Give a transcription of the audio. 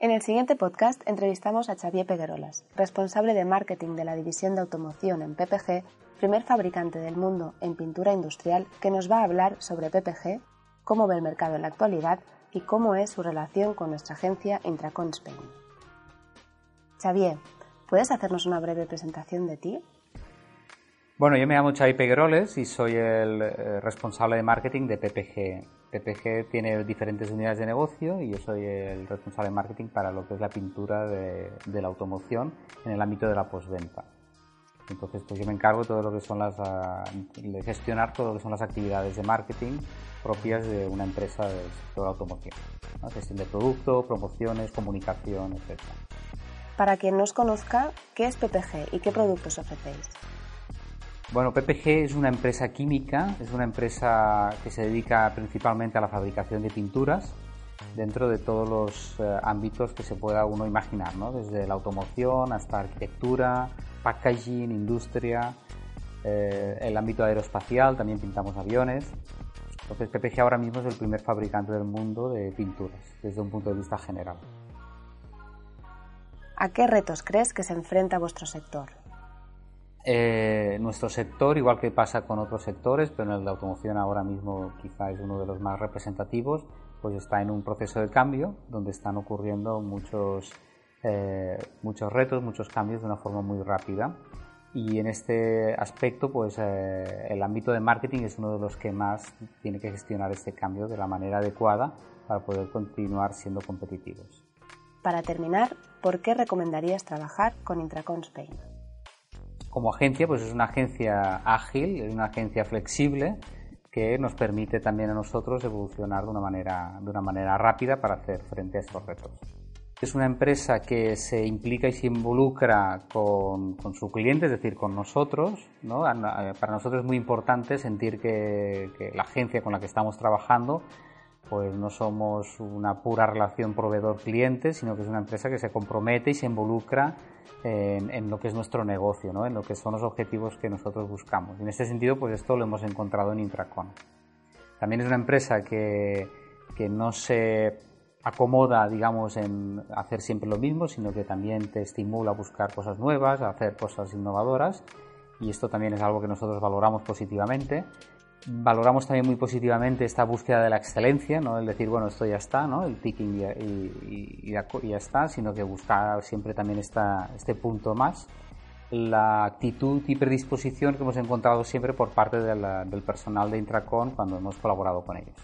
En el siguiente podcast entrevistamos a Xavier Peguerolas, responsable de marketing de la división de automoción en PPG, primer fabricante del mundo en pintura industrial, que nos va a hablar sobre PPG, cómo ve el mercado en la actualidad y cómo es su relación con nuestra agencia Intracon Spain. Xavier, ¿puedes hacernos una breve presentación de ti? Bueno, yo me llamo Xavi Pegueroles y soy el eh, responsable de marketing de PPG. PPG tiene diferentes unidades de negocio y yo soy el responsable de marketing para lo que es la pintura de, la automoción en el ámbito de la postventa. Entonces, pues yo me encargo de todo lo que son las, ah, de gestionar todo lo que son las actividades de marketing propias de una empresa del sector de automoción. Gestión de producto, promociones, comunicación, etc. Para quien no os conozca, ¿qué es PPG y qué productos ofrecéis? Bueno, PPG es una empresa química, es una empresa que se dedica principalmente a la fabricación de pinturas dentro de todos los eh, ámbitos que se pueda uno imaginar, ¿no? desde la automoción hasta arquitectura, packaging, industria, eh, el ámbito aeroespacial, también pintamos aviones. Entonces PPG ahora mismo es el primer fabricante del mundo de pinturas desde un punto de vista general. ¿A qué retos crees que se enfrenta vuestro sector? Eh, nuestro sector, igual que pasa con otros sectores, pero en el de automoción ahora mismo quizá es uno de los más representativos, pues está en un proceso de cambio donde están ocurriendo muchos, eh, muchos retos, muchos cambios de una forma muy rápida. Y en este aspecto, pues eh, el ámbito de marketing es uno de los que más tiene que gestionar este cambio de la manera adecuada para poder continuar siendo competitivos. Para terminar, ¿por qué recomendarías trabajar con Intracon Spain? Como agencia, pues es una agencia ágil, es una agencia flexible que nos permite también a nosotros evolucionar de una manera, de una manera rápida para hacer frente a estos retos. Es una empresa que se implica y se involucra con, con su cliente, es decir, con nosotros. ¿no? Para nosotros es muy importante sentir que la agencia con la que estamos trabajando pues no somos una pura relación proveedor-cliente, sino que es una empresa que se compromete y se involucra en, lo que es nuestro negocio, ¿no? en lo que son los objetivos que nosotros buscamos. en este sentido, pues esto lo hemos encontrado en Intracon. También es una empresa que, que no se acomoda, digamos, en hacer siempre lo mismo, sino que también te estimula a buscar cosas nuevas, a hacer cosas innovadoras, y esto también es algo que nosotros valoramos positivamente valoramos también muy positivamente esta búsqueda de la excelencia, ¿no? el decir, bueno, esto ya está, ¿no? el ticking y, ya está, sino que buscar siempre también esta, este punto más. La actitud y predisposición que hemos encontrado siempre por parte del personal de Intracon cuando hemos colaborado con ellos.